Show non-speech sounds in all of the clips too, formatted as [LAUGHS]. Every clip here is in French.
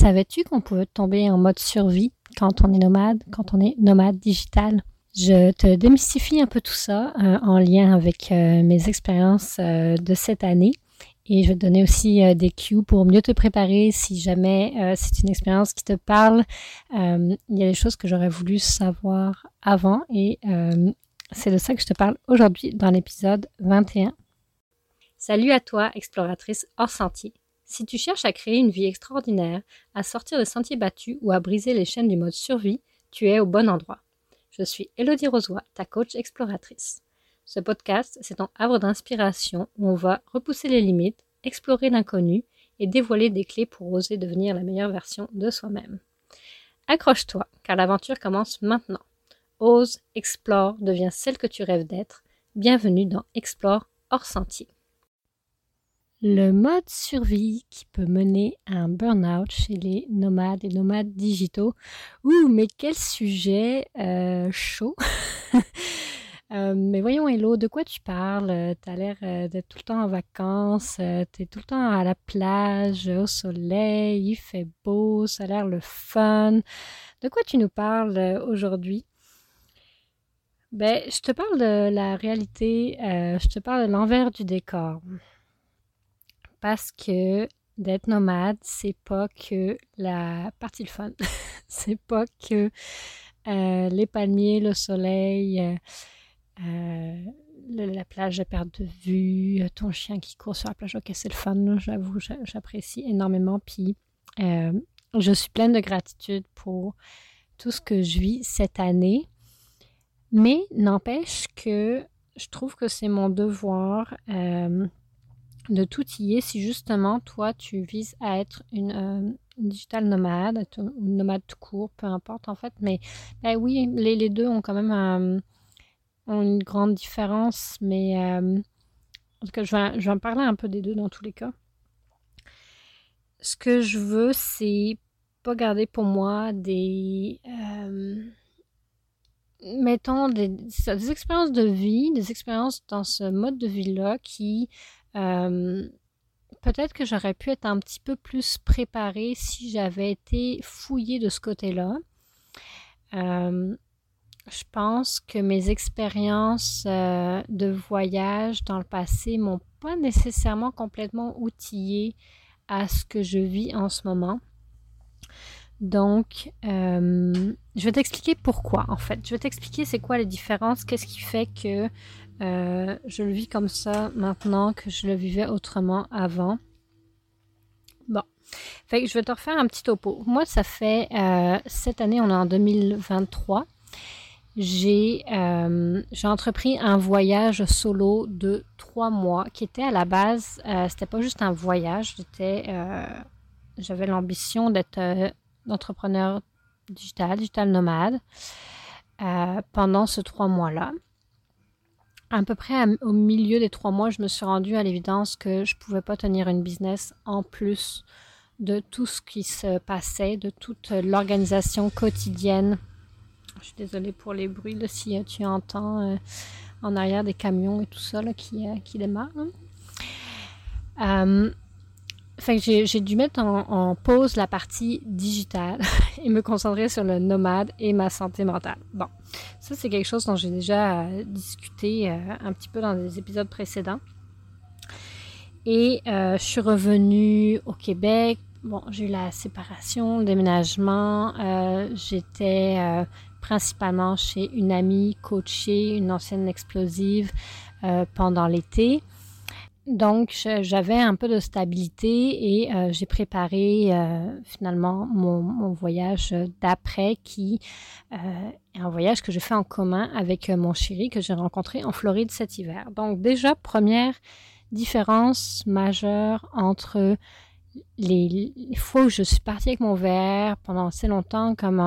Savais-tu qu'on peut tomber en mode survie quand on est nomade, quand on est nomade digital? Je te démystifie un peu tout ça euh, en lien avec euh, mes expériences euh, de cette année. Et je vais te donner aussi des cues pour mieux te préparer si jamais c'est une expérience qui te parle. il y a des choses que j'aurais voulu savoir avant et c'est de ça que je te parle aujourd'hui dans l'épisode 21. Salut à toi, exploratrice hors sentier. Si tu cherches à créer une vie extraordinaire, à sortir des sentiers battus ou à briser les chaînes du mode survie, tu es au bon endroit. Je suis Elodie Rosoy, ta coach exploratrice. Ce podcast, c'est ton havre d'inspiration où on va repousser les limites, explorer l'inconnu et dévoiler des clés pour oser devenir la meilleure version de soi-même. Accroche-toi, car l'aventure commence maintenant. Ose, explore, deviens celle que tu rêves d'être. Bienvenue dans Explore hors sentier. Le mode survie qui peut mener à un burn-out chez les nomades et nomades digitaux. Ouh, mais quel sujet euh, chaud [LAUGHS] euh, Mais voyons, Hello, de quoi tu parles? Tu as l'air euh, d'être tout le temps en vacances, tu es tout le temps à la plage, au soleil, il fait beau, ça a l'air le fun. De quoi tu nous parles aujourd'hui? Ben, je te parle de la réalité, je te parle de l'envers du décor parce que d'être nomade, c'est pas que la partie le fun. [LAUGHS] c'est pas que euh, les palmiers, le soleil, euh, euh, la plage à perte de vue, ton chien qui court sur la plage. Ok, c'est le fun, j'avoue, j'apprécie énormément. Puis je suis pleine de gratitude pour tout ce que je vis cette année. Mais n'empêche que je trouve que c'est mon devoir de tout y est si justement toi tu vises à être une, euh, digital nomade, une nomade court, peu importe en fait. Mais ben oui, les, deux ont quand même euh, une grande différence, mais euh, en tout cas, je vais, je vais en parler un peu des deux dans tous les cas. Ce que je veux, c'est pas garder pour moi des mettons des, des, expériences de vie, des expériences dans ce mode de vie-là qui euh, peut-être que j'aurais pu être un petit peu plus préparée si j'avais été fouillée de ce côté-là. Euh, je pense que mes expériences euh, de voyage dans le passé m'ont pas nécessairement complètement outillée à ce que je vis en ce moment. Donc, je vais t'expliquer pourquoi en fait. Je vais t'expliquer c'est quoi les différences, qu'est-ce qui fait que euh, je le vis comme ça maintenant que je le vivais autrement avant. Bon. Fait que je vais te refaire un petit topo. Moi, ça fait euh, cette année, on est en 2023. J'ai euh, entrepris un voyage solo de trois mois qui était à la base, c'était pas juste un voyage, j'avais l'ambition d'être entrepreneur digital, digital nomade pendant ce trois mois-là à peu près au milieu des trois mois, je me suis rendue à l'évidence que je ne pouvais pas tenir une business en plus de tout ce qui se passait, de toute l'organisation quotidienne. Je suis désolée pour les bruits, là, si euh, tu entends euh, en arrière des camions et tout ça qui, euh, qui démarrent. J'ai dû mettre en, pause la partie digitale [LAUGHS] et me concentrer sur le nomade et ma santé mentale. Bon, ça c'est quelque chose dont j'ai déjà euh, discuté euh, un petit peu dans des épisodes précédents. Et euh, je suis revenue au Québec. Bon, j'ai eu la séparation, le déménagement. J'étais principalement chez une amie coachée, une ancienne explosive pendant l'été. Donc, j'avais un peu de stabilité et euh, j'ai préparé euh, finalement mon, voyage d'après qui euh, est un voyage que je fais en commun avec mon chéri que j'ai rencontré en Floride cet hiver. Donc, déjà, première différence majeure entre les, fois où je suis partie avec mon verre pendant assez longtemps, comme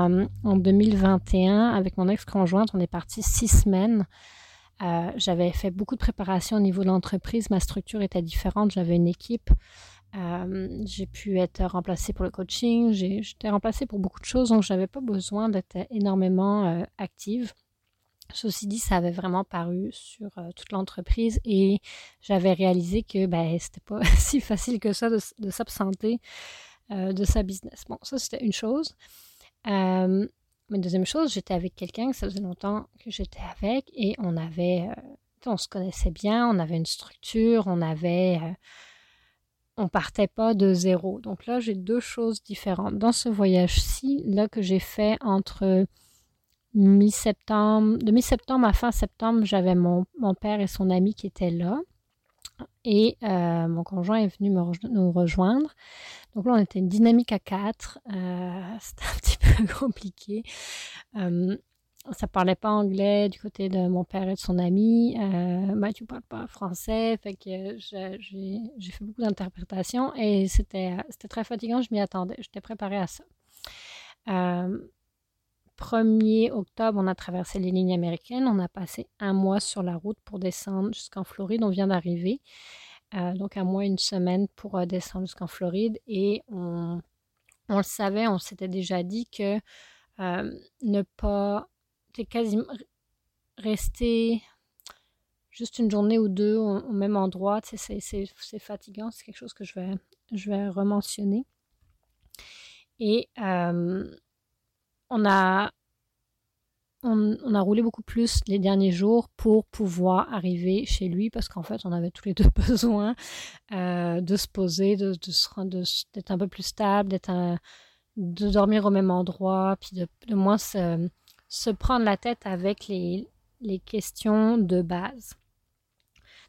en 2021 avec mon ex-conjointe, on est parti six semaines. Euh, j'avais fait beaucoup de préparation au niveau de l'entreprise. Ma structure était différente. J'avais une équipe. Euh, j'ai pu être remplacée pour le coaching. J'étais remplacée pour beaucoup de choses, donc je n'avais pas besoin d'être énormément euh, active. Ceci dit, ça avait vraiment paru sur toute l'entreprise et j'avais réalisé que ben, c'était pas [LAUGHS] si facile que ça de, s'absenter de sa business. Bon, ça c'était une chose. Mais deuxième chose, j'étais avec quelqu'un, ça faisait longtemps que j'étais avec et on avait, on se connaissait bien, on avait une structure, on avait on partait pas de zéro. Donc là, j'ai deux choses différentes. Dans ce voyage-ci, là que j'ai fait entre mi-septembre, de mi-septembre à fin septembre, j'avais mon, père et son ami qui étaient là. Et euh, mon conjoint est venu nous rejoindre. Donc là, on était une dynamique à quatre. Euh, [LAUGHS] c'était un petit peu [LAUGHS] compliqué. Euh, ça parlait pas anglais du côté de mon père et de son ami. Euh, Mathieu parle pas français, fait que j'ai fait beaucoup d'interprétations et c'était c'était très fatigant. Je m'y attendais, j'étais préparée à ça. Euh, 1er octobre, on a traversé les lignes américaines. On a passé un mois sur la route pour descendre jusqu'en Floride. On vient d'arriver. Euh, donc un mois, une semaine pour euh, descendre jusqu'en Floride. Et on, le savait, on s'était déjà dit que euh, ne pas quasiment resté juste une journée ou deux au, même endroit, c'est fatigant, c'est quelque chose que je vais, je vais rementionner. Et on, a, on, a roulé beaucoup plus les derniers jours pour pouvoir arriver chez lui parce qu'en fait, on avait tous les [LAUGHS] deux besoin euh, de se poser, de, d'être un peu plus stable, d'être de dormir au même endroit, puis de, de moins se se prendre la tête avec les, les questions de base.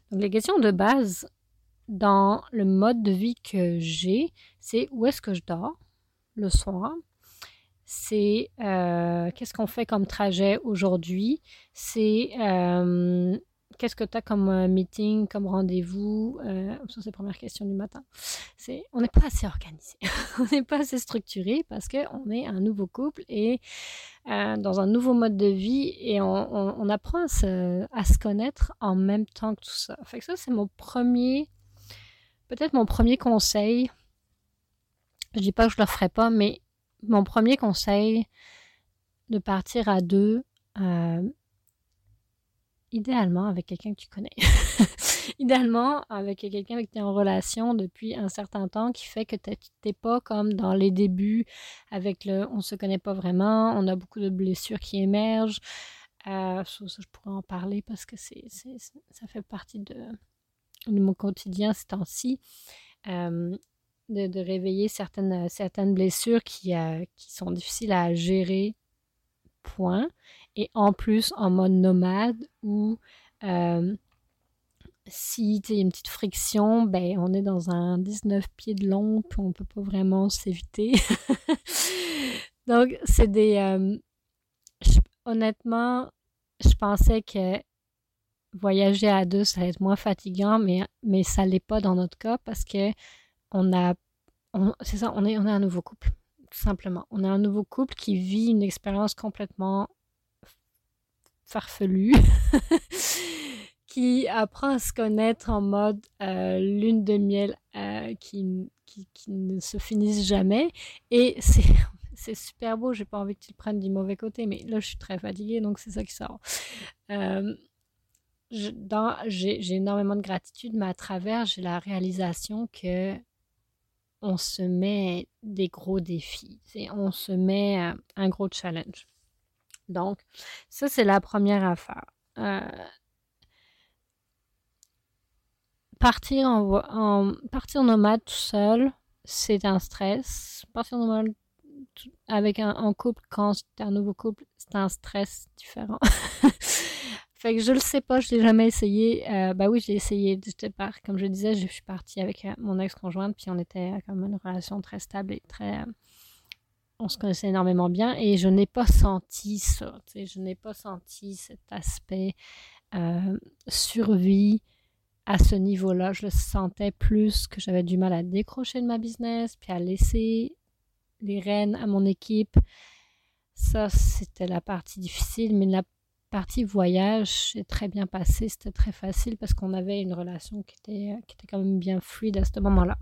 Donc les questions de base dans le mode de vie que j'ai, c'est où est-ce que je dors le soir, c'est euh, qu'est-ce qu'on fait comme trajet aujourd'hui, c'est euh, qu'est-ce que tu as comme euh, meeting, comme rendez-vous? Euh, Ça, c'est la première question du matin. C'est, on n'est pas assez organisé, [LAUGHS] on n'est pas assez structuré parce qu'on est un nouveau couple et dans un nouveau mode de vie et on, apprend à se, connaître en même temps que tout ça. Fait que ça, c'est mon premier, peut-être mon premier conseil. Je dis pas que je le ferai pas, mais mon premier conseil de partir à deux. Euh, idéalement avec quelqu'un que tu connais. [LAUGHS] idéalement avec quelqu'un avec qui tu es en relation depuis un certain temps qui fait que tu n'es pas comme dans les débuts avec le on se connaît pas vraiment, on a beaucoup de blessures qui émergent. Euh, je pourrais en parler parce que ça fait partie de, de mon quotidien ces temps-ci. Euh, de, réveiller certaines, certaines blessures qui, euh, qui sont difficiles à gérer point. Et en plus, en mode nomade, où euh, si tu une petite friction, ben on est dans un 19 pieds de long, puis on peut pas vraiment s'éviter. [LAUGHS] Donc, c'est des... Euh, honnêtement, je pensais que voyager à deux, ça allait être moins fatigant, mais, mais ça l'est pas dans notre cas parce que on a... C'est ça, on est, on est un nouveau couple simplement. On a un nouveau couple qui vit une expérience complètement farfelue, [LAUGHS] qui apprend à se connaître en mode euh, lune de miel euh, qui, qui, ne se finissent jamais. Et c'est [LAUGHS] c'est super beau, j'ai pas envie que tu le prennes du mauvais côté, mais là je suis très fatiguée, donc c'est ça qui sort. Euh, j'ai énormément de gratitude, mais à travers, j'ai la réalisation que on se met des gros défis, on se met euh, un gros challenge. Donc, ça, c'est la première affaire. Euh, partir en, partir nomade tout seul, c'est un stress. Partir nomade avec un en couple quand c'est un nouveau couple, c'est un stress différent. [LAUGHS] Fait je le sais pas, je l'ai jamais essayé. Euh, bah oui, j'ai essayé. Part, comme je disais, je suis partie avec euh, mon ex-conjointe, puis on était comme une relation très stable et très. Euh, on se connaissait énormément bien et je n'ai pas senti ça. Je n'ai pas senti cet aspect euh, survie à ce niveau-là. Je le sentais plus que j'avais du mal à décrocher de ma business, puis à laisser les rênes à mon équipe. Ça, c'était la partie difficile, mais partie voyage est très bien passée. C'était très facile parce qu'on avait une relation qui était, qui était quand même bien fluide à ce moment-là.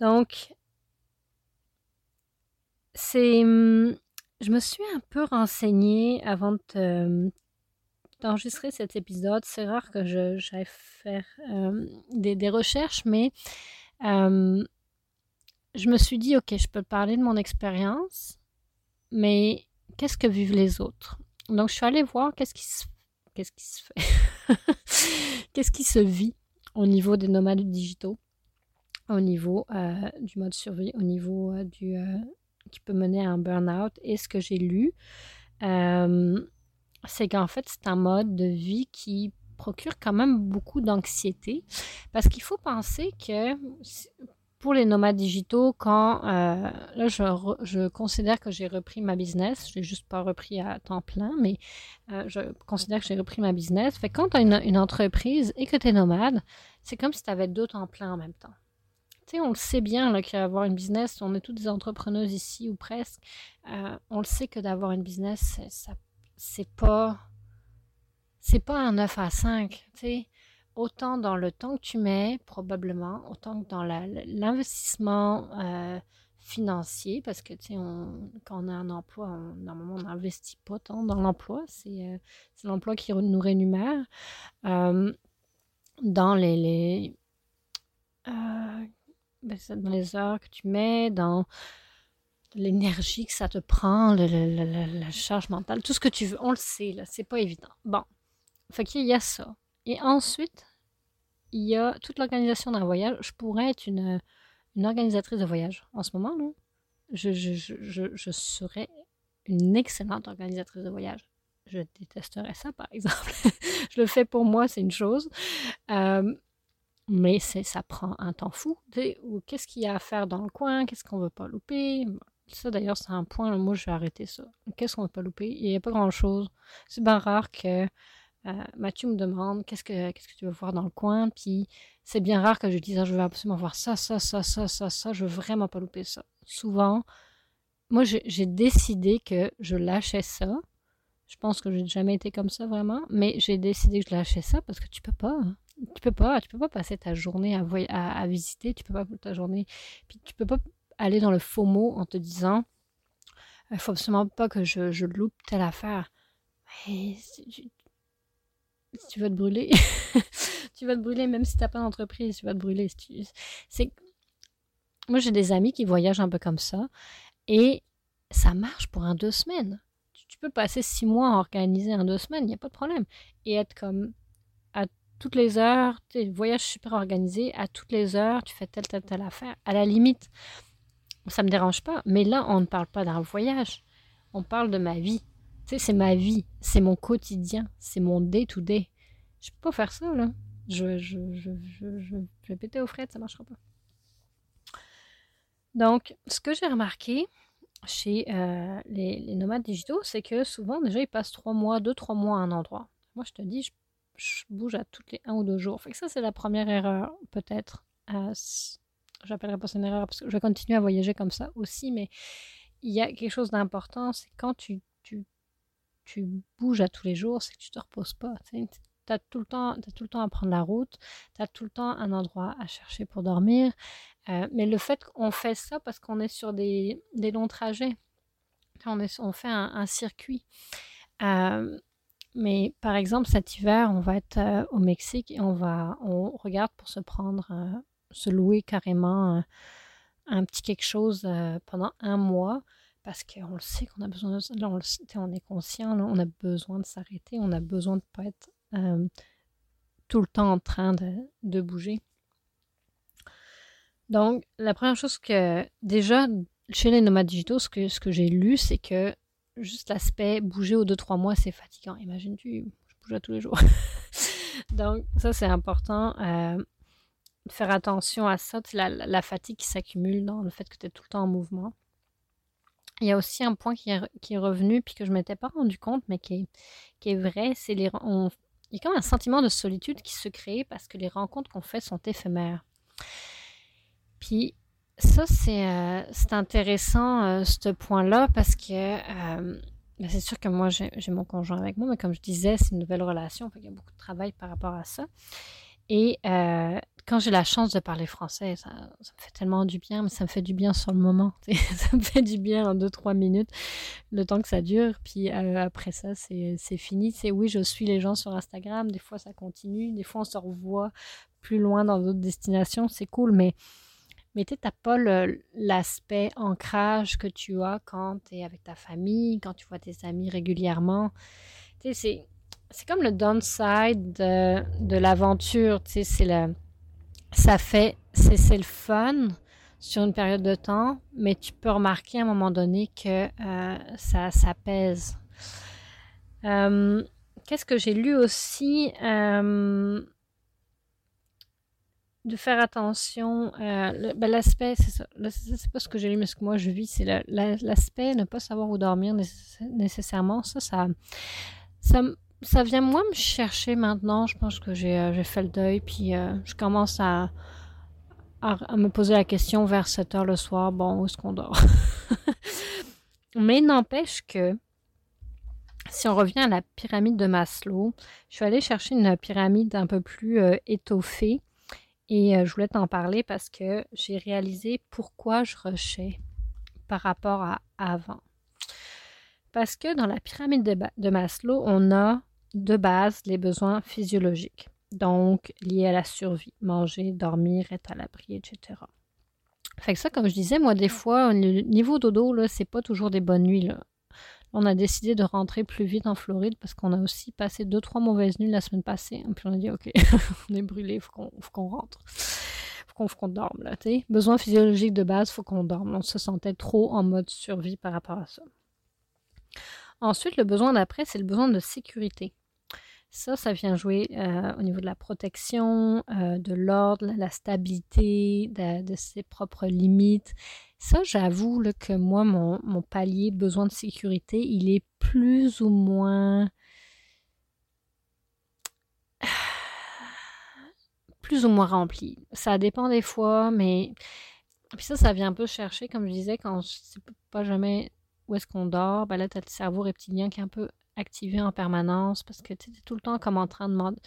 Donc, c'est. Je me suis un peu renseignée avant d'enregistrer cet épisode. C'est rare que j'aille faire euh, des, recherches, mais euh, je me suis dit, OK, je peux parler de mon expérience, mais qu'est-ce que vivent les autres? Donc, je suis allée voir qu'est-ce qui se, qu'est-ce qui se fait, [LAUGHS] qu'est-ce qui se vit au niveau des nomades digitaux, au niveau euh, du mode survie, au niveau euh, du euh, qui peut mener à un burn-out. Et ce que j'ai lu, c'est qu'en fait, c'est un mode de vie qui procure quand même beaucoup d'anxiété parce qu'il faut penser que pour les nomades digitaux, quand euh, là je, je, considère que j'ai repris ma business, je l'ai juste pas repris à temps plein, mais euh, je considère que j'ai repris ma business. Fait quand tu as une, une, entreprise et que tu es nomade, c'est comme si tu avais deux temps plein en même temps. Tu on le sait bien qu'avoir une business, on est toutes des entrepreneuses ici ou presque. Euh, on le sait que d'avoir une business, ça c'est pas pas un 9 à 5, tu autant dans le temps que tu mets, probablement, autant que dans l'investissement euh, financier, parce que, quand on a un emploi, normalement, on n'investit pas tant dans l'emploi, c'est euh, l'emploi qui nous rémunère. Euh, dans les, les ben, dans les heures que tu mets, dans l'énergie que ça te prend, la charge mentale, tout ce que tu veux, on le sait, là, c'est pas évident. Bon, fait qu'il y a ça. Et ensuite, il y a toute l'organisation d'un voyage. Je pourrais être une, organisatrice de voyage en ce moment, non? Je, je, je, je, serais une excellente organisatrice de voyage. Je détesterais ça, par exemple. [LAUGHS] je le fais pour moi, c'est une chose. Euh, mais ça prend un temps fou. Qu'est-ce qu'il y a à faire dans le coin? Qu'est-ce qu'on veut pas louper? Ça, d'ailleurs, c'est un point, moi, je vais arrêter ça. Qu'est-ce qu'on veut pas louper? Il n'y a pas grand-chose. C'est bien rare que euh, Mathieu me demande qu'est-ce que qu'est-ce que tu veux voir dans le coin, puis c'est bien rare que je dise ah, je veux absolument voir ça, ça, ça, ça, ça, ça, je veux vraiment pas louper ça. Souvent, moi j'ai décidé que je lâchais ça. Je pense que j'ai jamais été comme ça vraiment, mais j'ai décidé que je lâchais ça parce que tu peux pas. Tu peux pas, tu peux pas passer ta journée à, à, visiter, tu peux pas ta journée, puis tu peux pas aller dans le faux mot en te disant il faut absolument pas que je, je loupe telle affaire. Mais tu vas te brûler. [LAUGHS] tu vas te brûler même si tu n'as pas d'entreprise, tu vas te brûler. C'est moi j'ai des amis qui voyagent un peu comme ça et ça marche pour un deux semaines. Tu, peux passer six mois à organiser un deux semaines, il n'y a pas de problème. Et être comme à toutes les heures, tu voyage super organisé, à toutes les heures, tu fais telle, telle, telle affaire. À la limite, ça me dérange pas. Mais là, on ne parle pas d'un voyage. On parle de ma vie c'est ma vie, c'est mon quotidien, c'est mon day-to-day. Je peux pas faire ça, là. Je, je, je, je, vais péter aux frettes, ça marchera pas. Donc, ce que j'ai remarqué chez euh, les, nomades digitaux, c'est que souvent, déjà, ils passent trois mois, deux, trois mois à un endroit. Moi, je te dis, je, bouge à toutes les un ou deux jours. Ça, c'est la première erreur, peut-être. Euh, J'appellerai pas ça une erreur parce que je vais continuer à voyager comme ça aussi, mais il y a quelque chose d'important, c'est quand tu tu bouges à tous les jours, c'est que tu te reposes pas. Tu as tout le temps, as tout le temps à prendre la route, tu as tout le temps un endroit à chercher pour dormir. Euh, mais le fait qu'on fait ça parce qu'on est sur des, des, longs trajets, on, est, on fait un, circuit. Euh, mais par exemple, cet hiver, on va être euh, au Mexique et on va, on regarde pour se prendre, se louer carrément un petit quelque chose pendant un mois parce qu'on le sait qu'on a besoin de là on, est conscient, on a besoin de s'arrêter, on a besoin de pas être euh, tout le temps en train de, bouger. Donc, la première chose que, déjà, chez les nomades digitaux, ce que, j'ai lu, c'est que juste l'aspect bouger aux 2-3 mois, c'est fatigant. Imagine-tu, je bouge à tous les jours. [LAUGHS] Donc, ça, c'est important. Euh, faire attention à ça, la, la fatigue qui s'accumule dans le fait que tu es tout le temps en mouvement. Il y a aussi un point qui est, revenu, puis que je ne m'étais pas rendu compte, mais qui est, vrai, c'est les il y a même un sentiment de solitude qui se crée parce que les rencontres qu'on fait sont éphémères. Puis ça, c'est euh, intéressant, euh, ce point-là, parce que euh, ben, c'est sûr que moi, j'ai mon conjoint avec moi, mais comme je disais, c'est une nouvelle relation, il y a beaucoup de travail par rapport à ça. Et euh, quand j'ai la chance de parler français, ça, me fait tellement du bien, mais ça me fait du bien sur le moment. [LAUGHS] ça me fait du bien en deux, trois minutes, le temps que ça dure. Puis euh, après ça, c'est fini. C'est oui, je suis les gens sur Instagram. Des fois, ça continue. Des fois, on se revoit plus loin dans d'autres destinations. C'est cool, mais mais tu n'as pas l'aspect ancrage que tu as quand tu es avec ta famille, quand tu vois tes amis régulièrement. Tu sais, c'est comme le downside de, l'aventure. Tu sais, c'est le, ça fait, c'est le fun sur une période de temps, mais tu peux remarquer à un moment donné que euh, ça, ça pèse. Euh, qu'est-ce que j'ai lu aussi? Euh, de faire attention. Ben, l'aspect, c'est ça. C'est pas ce que j'ai lu, mais ce que moi je vis, c'est l'aspect ne pas savoir où dormir nécessairement. Ça, ça, ça, ça vient moi me chercher maintenant. Je pense que j'ai euh, fait le deuil, puis euh, je commence à, me poser la question vers 7 heures le soir. Bon, où est-ce qu'on dort? [LAUGHS] mais n'empêche que si on revient à la pyramide de Maslow, je suis allée chercher une pyramide un peu plus étoffée et euh, je voulais t'en parler parce que j'ai réalisé pourquoi je rushais par rapport à avant. Parce que dans la pyramide de, Maslow, on a de base les besoins physiologiques, donc liés à la survie, manger, dormir, être à l'abri, etc. Fait que ça, comme je disais, moi, des fois, le niveau dodo, là, c'est pas toujours des bonnes nuits, on a décidé de rentrer plus vite en Floride parce qu'on a aussi passé deux, trois mauvaises nuits la semaine passée. Et puis on a dit, OK, [LAUGHS] on est brûlé, faut qu'on, faut qu'on rentre. Faut faut qu'on dorme, là, tu Besoin physiologique de base, faut qu'on dorme. On se sentait trop en mode survie par rapport à ça. Ensuite, le besoin d'après, c'est le besoin de sécurité. Ça, ça vient jouer euh, au niveau de la protection, euh, de l'ordre, la stabilité, de, ses propres limites. Ça, j'avoue que moi, mon, mon palier besoin de sécurité, il est plus ou moins... [SIGHS] plus ou moins rempli. Ça dépend des fois, mais... Puis ça, ça vient un peu chercher, comme je disais, quand je sais pas jamais où est-ce qu'on dort, ben là, t'as le cerveau reptilien qui est un peu activé en permanence parce que tu es tout le temps comme en train de demander.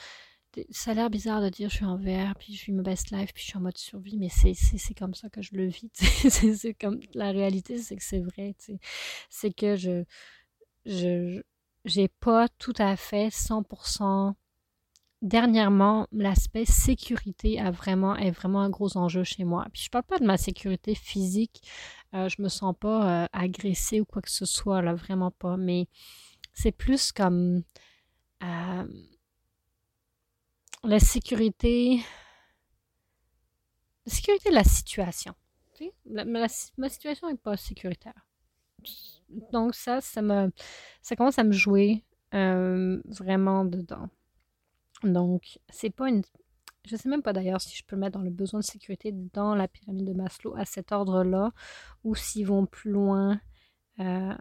Ça a l'air bizarre de dire je suis en VR, puis je suis ma best life, puis je suis en mode survie, mais c'est comme ça que je le vis. [LAUGHS] c'est comme la réalité, c'est que c'est vrai. C'est que je je j'ai pas tout à fait 100% dernièrement, l'aspect sécurité a vraiment, est vraiment un gros enjeu chez moi. Puis je parle pas de ma sécurité physique, euh, je me sens pas euh, agressée ou quoi que ce soit, là, vraiment pas. Mais c'est plus comme euh, la sécurité, la sécurité de la situation. ma situation n'est pas sécuritaire. Donc ça, ça me, ça commence à me jouer euh, vraiment dedans. Donc c'est pas une, je sais même pas d'ailleurs si je peux mettre dans le besoin de sécurité dans la pyramide de Maslow à cet ordre-là, ou s'ils vont plus loin. Euh,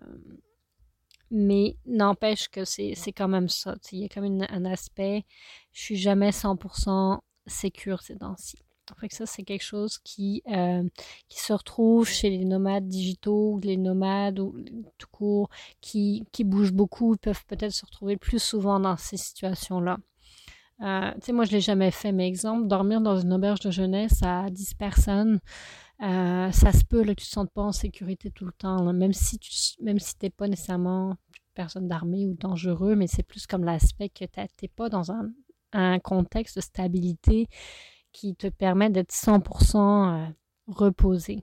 mais n'empêche que c'est, quand même ça. Il y a comme un aspect, je suis jamais 100% sécure ces temps-ci. Fait que ça, c'est quelque chose qui, euh, qui se retrouve chez les nomades digitaux, les nomades ou tout court, qui, qui bougent beaucoup, ils peuvent peut-être se retrouver plus souvent dans ces situations-là. Euh, tu sais, moi, je l'ai jamais fait, mais exemple, dormir dans une auberge de jeunesse à 10 personnes, euh, ça se peut là, que tu te sentes pas en sécurité tout le temps, même si tu même si t'es pas nécessairement personne d'armée ou dangereux, mais c'est plus comme l'aspect que tu n'es pas dans un, contexte de stabilité qui te permet d'être 100% euh, reposé.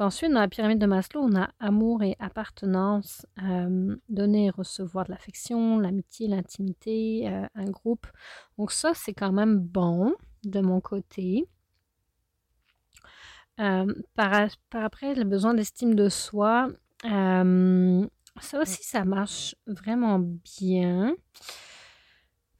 ensuite, dans la pyramide de Maslow, on a amour et appartenance, euh, donner et recevoir de l'affection, l'amitié, l'intimité, euh, un groupe. Donc ça, c'est quand même bon de mon côté. par, après, le besoin d'estime de soi, euh, ça aussi, ça marche vraiment bien.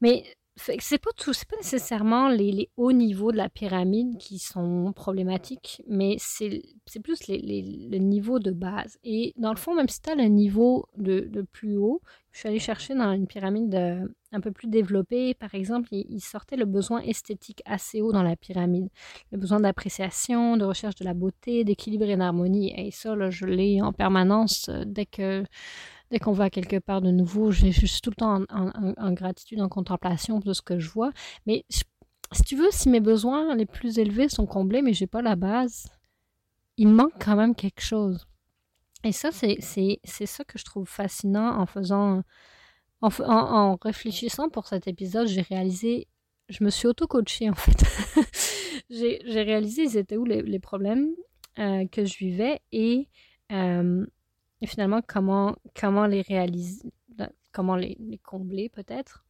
Mais c'est pas tout, c'est pas nécessairement les, les, hauts niveaux de la pyramide qui sont problématiques, mais c'est plus les, les, le niveau de base. Et dans le fond, même si tu as le niveau de, de, plus haut, je suis allée chercher dans une pyramide de, un peu plus développée, par exemple, il, sortait le besoin esthétique assez haut dans la pyramide. Le besoin d'appréciation, de recherche de la beauté, d'équilibre et d'harmonie. Et ça, là, je l'ai en permanence euh, dès que dès qu'on va quelque part de nouveau, je, suis tout le temps en, gratitude, en contemplation de ce que je vois. Mais si tu veux, si mes besoins les plus élevés sont comblés, mais j'ai pas la base, il manque quand même quelque chose. Et ça, c'est ça que je trouve fascinant en faisant, en, réfléchissant pour cet épisode, j'ai réalisé, je me suis auto-coachée en fait. [LAUGHS] j'ai réalisé c'était où les, problèmes euh, que je vivais et, finalement comment, comment les réaliser, comment les, combler peut-être.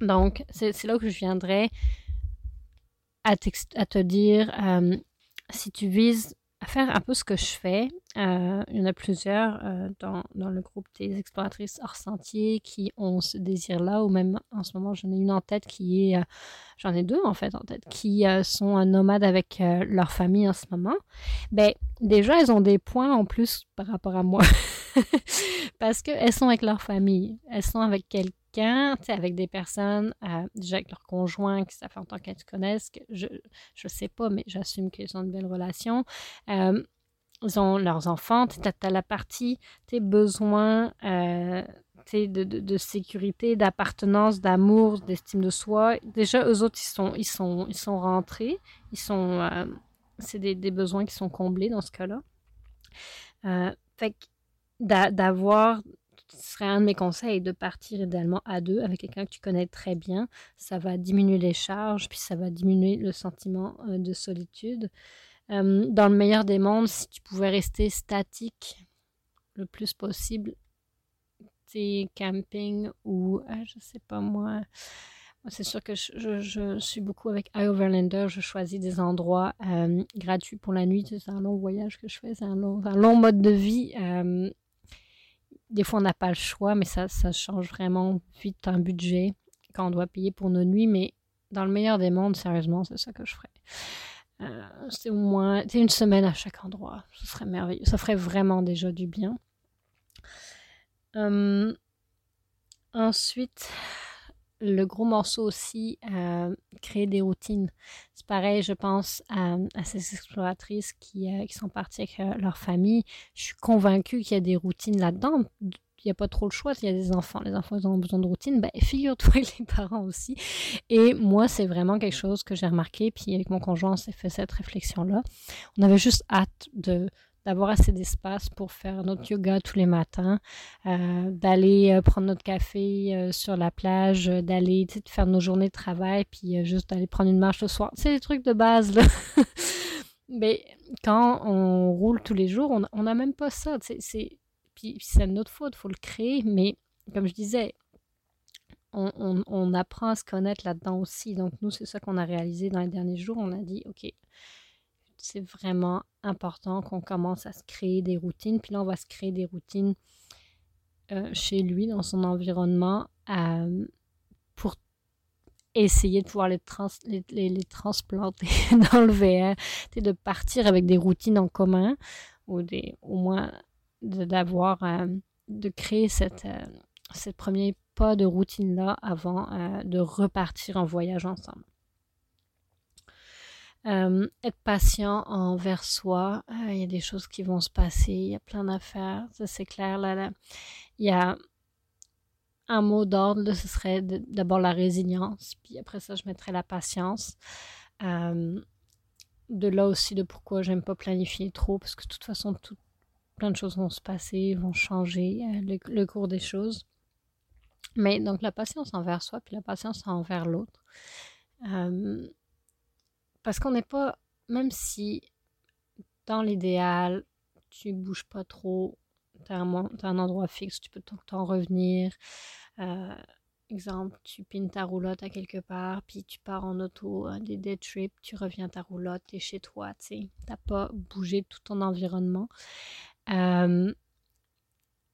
Donc, c'est là que je viendrai à, te dire si tu vises faire un peu ce que je fais. Euh, il y en a plusieurs euh, dans, dans, le groupe des exploratrices hors sentier qui ont ce désir-là, ou même en ce moment, j'en ai une en tête qui est, euh, j'en ai deux en fait en tête, qui sont nomades avec leur famille en ce moment. Ben, déjà, elles ont des points en plus par rapport à moi. [LAUGHS] Parce qu'elles sont avec leur famille. Elles sont avec quelqu'un avec des personnes, euh, déjà avec leurs conjoints, que ça fait longtemps qu'elles se connaissent, que je ne sais pas, mais j'assume qu'ils ont une belle relation. Euh, ils ont leurs enfants, tu as, la partie, tes besoins euh, de, de, de, sécurité, d'appartenance, d'amour, d'estime de soi. Déjà, eux autres, ils sont, ils sont, ils sont rentrés. Ils sont, euh, c'est des, des, besoins qui sont comblés dans ce cas-là. Euh, fait d'avoir ce serait un de mes conseils de partir idéalement à deux avec quelqu'un que tu connais très bien. Ça va diminuer les charges, puis ça va diminuer le sentiment euh, de solitude. Euh, dans le meilleur des mondes, si tu pouvais rester statique le plus possible, tu camping ou, euh, je sais pas moi, c'est sûr que je, suis beaucoup avec iOverlander. Je choisis des endroits gratuits pour la nuit. C'est un long voyage que je fais. C'est un long, un long mode de vie des fois, on n'a pas le choix, mais ça, ça change vraiment vite un budget quand on doit payer pour nos nuits. Mais dans le meilleur des mondes, sérieusement, c'est ça que je ferais. Euh, c'est au moins une semaine à chaque endroit. Ce serait merveilleux. Ça ferait vraiment déjà du bien. Euh, ensuite, le gros morceau aussi, euh, créer des routines. C'est pareil, je pense à, ces exploratrices qui, euh, qui sont parties avec euh, leur famille. Je suis convaincue qu'il y a des routines là-dedans. Il n'y a pas trop le choix. Il y a des enfants. Les enfants, ils ont besoin de routine. Ben, [LAUGHS] figure-toi les parents aussi. Et moi, c'est vraiment quelque chose que j'ai remarqué. Puis avec mon conjoint, on s'est fait cette réflexion-là. On avait juste hâte de, d'avoir assez d'espace pour faire notre yoga tous les matins, euh, d'aller euh, prendre notre café euh, sur la plage, d'aller faire nos journées de travail, puis juste d'aller prendre une marche le soir. C'est des trucs de base, là. [LAUGHS] Mais quand on roule tous les jours, on n'a même pas ça. C'est, puis c'est notre faute, il faut le créer. Mais comme je disais, on, on, on apprend à se connaître là-dedans aussi. Donc nous, c'est ça qu'on a réalisé dans les derniers jours. On a dit, OK, c'est vraiment important qu'on commence à se créer des routines. Puis là, on va se créer des routines euh, chez lui, dans son environnement, euh, pour essayer de pouvoir les, les, transplanter [LAUGHS] dans le VR, de partir avec des routines en commun, ou des, au moins d'avoir, euh, de créer cette, ce premier pas de routine-là avant de repartir en voyage ensemble. Euh, être patient envers soi. Euh, il y a des choses qui vont se passer. Il y a plein d'affaires. Ça, c'est clair. Là, il y a un mot d'ordre. Ce serait d'abord la résilience. Puis après ça, je mettrais la patience. Euh, de là aussi de pourquoi j'aime pas planifier trop. Parce que de toute façon, plein de choses vont se passer, vont changer le, cours des choses. Mais donc la patience envers soi, puis la patience envers l'autre. Parce qu'on n'est pas, même si dans l'idéal, tu bouges pas trop, tu as, un endroit fixe, tu peux tout le temps revenir. Euh, exemple, tu pines ta roulotte à quelque part, puis tu pars en auto, euh, des day trips, tu reviens ta roulotte, tu es chez toi, tu sais, t'as pas bougé tout ton environnement. Euh,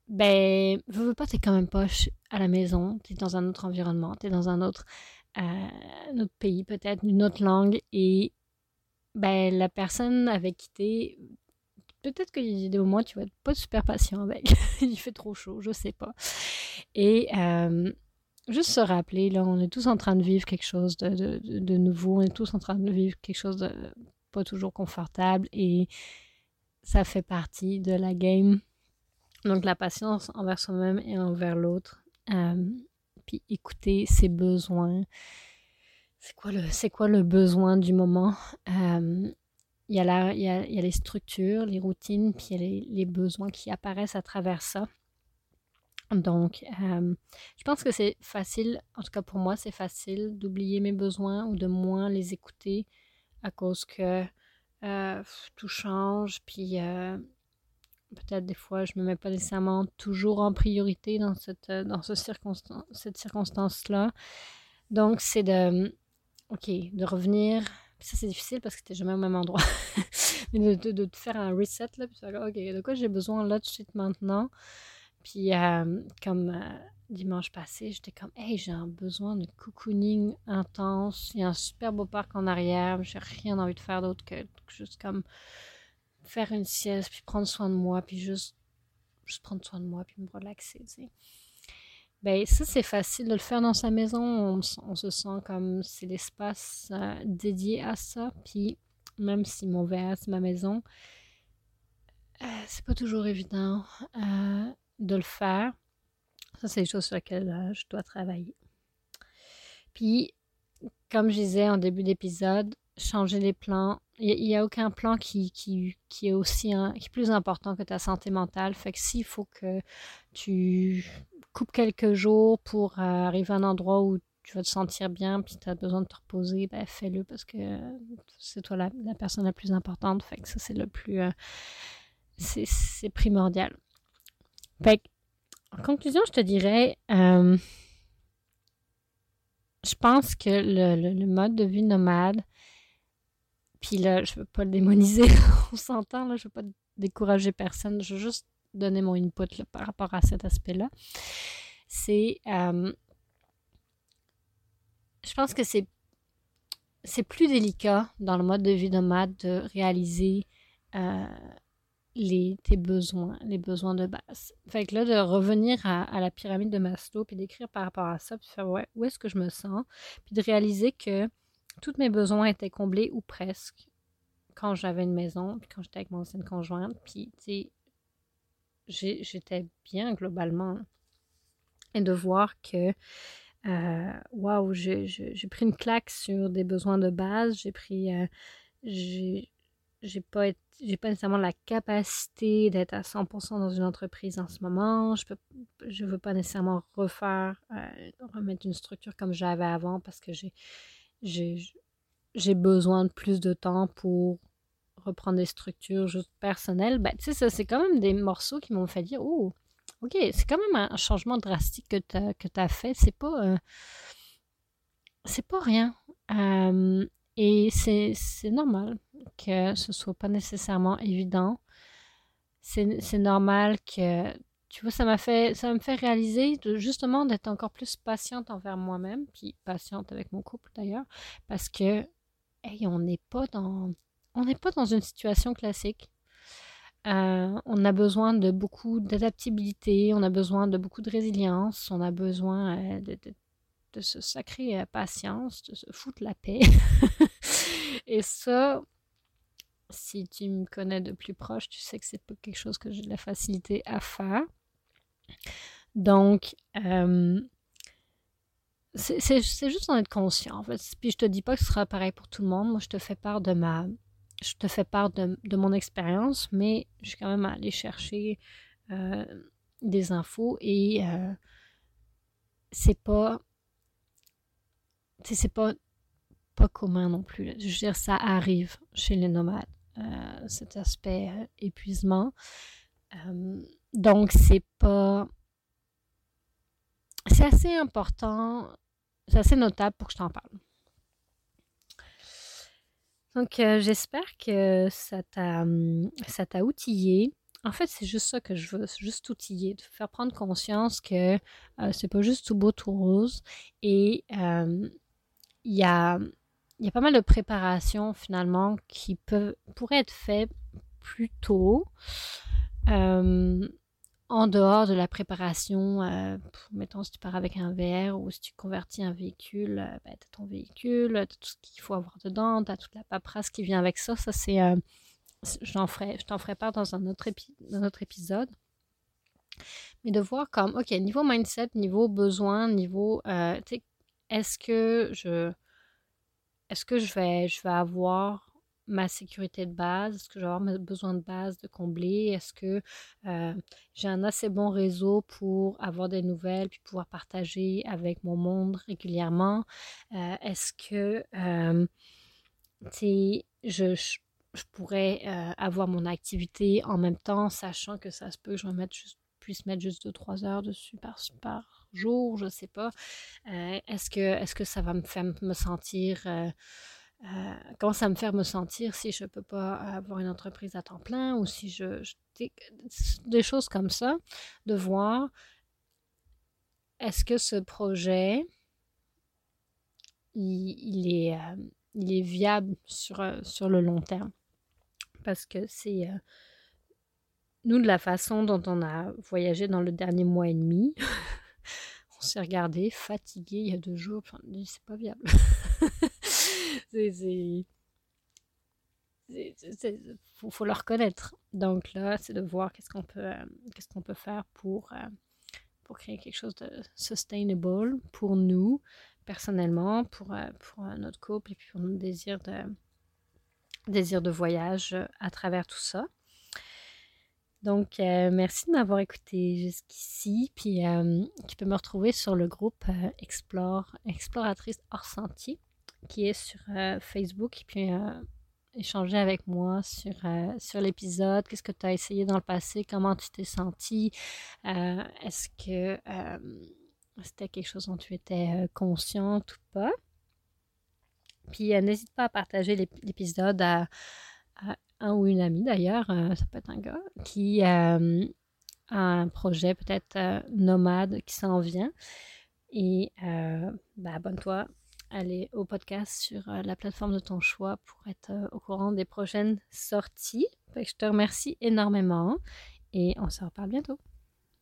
ben, veux, veux pas, t'es quand même pas à la maison, t'es dans un autre environnement, t'es dans un autre notre pays, peut-être une autre langue, et ben, la personne avec qui t'es, peut-être qu'il y a des moments où tu vas être pas super patient avec. [LAUGHS] Il fait trop chaud, je sais pas. Et euh, juste se rappeler, là, on est tous en train de vivre quelque chose de, nouveau, on est tous en train de vivre quelque chose de pas toujours confortable et ça fait partie de la game. Donc la patience envers soi-même et envers l'autre. Euh, puis écouter ses besoins. C'est quoi le, quoi le besoin du moment? Euh, il, y a la, il, y a, il y a les structures, les routines, puis il y a les, besoins qui apparaissent à travers ça. Donc, euh, je pense que c'est facile, en tout cas pour moi, c'est facile d'oublier mes besoins ou de moins les écouter à cause que tout change, puis peut-être des fois, je me mets pas nécessairement toujours en priorité dans cette, dans ce circonstance, cette circonstance-là. Donc, c'est de, OK, de revenir. Ça, c'est difficile parce que tu jamais au même endroit. [LAUGHS] Mais de, de, faire un reset, là, puis OK, de quoi j'ai besoin là tout de suite maintenant? Puis, euh, comme euh, dimanche passé, j'étais comme, hey, j'ai un besoin de cocooning intense. Il y a un super beau parc en arrière. J'ai rien envie de faire d'autre que juste comme faire une sieste, puis prendre soin de moi, puis juste, juste prendre soin de moi, puis me relaxer. Ben, ça, c'est facile de le faire dans sa maison. On, se sent comme c'est l'espace euh, dédié à ça. Puis, même si mon verre, c'est ma maison, euh, c'est pas toujours évident euh, de le faire. Ça, c'est des choses sur lesquelles je dois travailler. Puis, comme je disais en début d'épisode, changer les plans. Il n'y a, aucun plan qui, qui, qui est aussi qui est plus important que ta santé mentale. Fait que s'il faut que tu coupes quelques jours pour euh, arriver à un endroit où tu vas te sentir bien puis tu as besoin de te reposer, ben fais-le parce que c'est toi la, personne la plus importante. Fait que ça, c'est le plus. Euh, c'est primordial. Fait en conclusion, je te dirais. Euh, je pense que le, mode de vie nomade, puis là, je veux pas le démoniser, [LAUGHS] on s'entend, là, je veux pas décourager personne, je veux juste donner mon input par rapport à cet aspect-là. C'est, euh, je pense que c'est, c'est plus délicat dans le mode de vie nomade de réaliser euh, les, tes besoins, les besoins de base. Fait que là, de revenir à, la pyramide de Maslow, puis d'écrire par rapport à ça, puis faire, ouais, où est-ce que je me sens, puis de réaliser que tous mes besoins étaient comblés ou presque quand j'avais une maison, puis quand j'étais avec mon ancienne conjointe, puis tu sais, j'étais bien globalement. Et de voir que, euh, waouh, j'ai pris une claque sur des besoins de base, j'ai pris, euh, j'ai pas j'ai pas nécessairement la capacité d'être à 100% dans une entreprise en ce moment. Je peux, je veux pas nécessairement refaire, euh, remettre une structure comme j'avais avant parce que j'ai j'ai besoin de plus de temps pour reprendre des structures personnelles, ben, tu sais, c'est quand même des morceaux qui m'ont fait dire, oh, ok, c'est quand même un changement drastique que tu as, que as fait. C'est pas, euh, c'est pas rien. Euh, et c'est, normal que ce soit pas nécessairement évident. C'est normal que tu vois, ça m'a fait, ça me fait réaliser justement d'être encore plus patiente envers moi-même, puis patiente avec mon couple d'ailleurs, parce que, on n'est pas dans, on n'est pas dans une situation classique. Euh, on a besoin de beaucoup d'adaptabilité, on a besoin de beaucoup de résilience, on a besoin euh, de, de, de, se sacrer euh, patience, de se foutre la paix. [LAUGHS] Et ça, si tu me connais de plus proche, tu sais que c'est pas quelque chose que j'ai de la facilité à faire. Donc, euh, c'est juste en être conscient, en fait. Puis je te dis pas que ce sera pareil pour tout le monde. Moi, je te fais part de ma, je te fais part de, mon expérience, mais je suis quand même allée chercher euh, des infos et euh, c'est pas, c'est pas, pas commun non plus. Je veux dire, ça arrive chez les nomades, cet aspect épuisement. Donc, c'est pas. C'est assez important, c'est assez notable pour que je t'en parle. Donc, euh, j'espère que ça t'a, ça t'a outillé. En fait, c'est juste ça que je veux, c'est juste outiller, de faire prendre conscience que euh, c'est pas juste tout beau, tout rose. Et euh, il y, a, y a pas mal de préparations finalement qui peuvent, pourraient être faites plus tôt. En dehors de la préparation, euh, mettons si tu pars avec un VR ou si tu convertis un véhicule, euh, ben, ton véhicule, as tout ce qu'il faut avoir dedans, tu toute la paperasse qui vient avec ça. Ça, c'est. Euh, je t'en ferai, ferai part dans un autre, autre épisode. Mais de voir comme, OK, niveau mindset, niveau besoin, niveau. Euh, est-ce que je. Est-ce que je vais, je vais avoir ma sécurité de base? Est-ce que je vais avoir mes besoins de base de combler? Est-ce que euh, j'ai un assez bon réseau pour avoir des nouvelles puis pouvoir partager avec mon monde régulièrement? Euh, est-ce que euh, je, je, pourrais avoir mon activité en même temps, sachant que ça se peut que je me juste, puisse mettre juste 2-3 heures dessus par, par jour, je sais pas. est-ce que, est-ce que ça va me faire me sentir euh, comment ça me fait me sentir si je ne peux pas avoir une entreprise à temps plein ou si je, des choses comme ça, de voir est-ce que ce projet il, est, euh, il est viable sur, euh, sur le long terme. Parce que c'est nous, de la façon dont on a voyagé dans le dernier mois et demi, [LAUGHS] on s'est regardé fatigué il y a deux jours, c'est pas viable. [LAUGHS] c'est. Faut, le reconnaître. Donc là, c'est de voir qu'est-ce qu'on peut, euh, qu'est-ce peut faire pour, euh, pour créer quelque chose de sustainable pour nous, personnellement, pour, euh, pour notre couple et puis pour notre désir de, désir de voyage à travers tout ça. Donc, merci de m'avoir écouté jusqu'ici. Puis, tu peux me retrouver sur le groupe Explore, Exploratrice hors sentier qui est sur euh, Facebook puis euh, échanger avec moi sur, euh, sur l'épisode, qu'est-ce que tu as essayé dans le passé, comment tu t'es senti, est-ce que c'était quelque chose dont tu étais consciente ou pas? Puis n'hésite pas à partager l'épisode à, un ou une amie d'ailleurs, ça peut être un gars, qui a un projet peut-être nomade qui s'en vient. Et bah, abonne-toi aller au podcast sur euh, la plateforme de ton choix pour être euh, au courant des prochaines sorties. je te remercie énormément et on se reparle bientôt.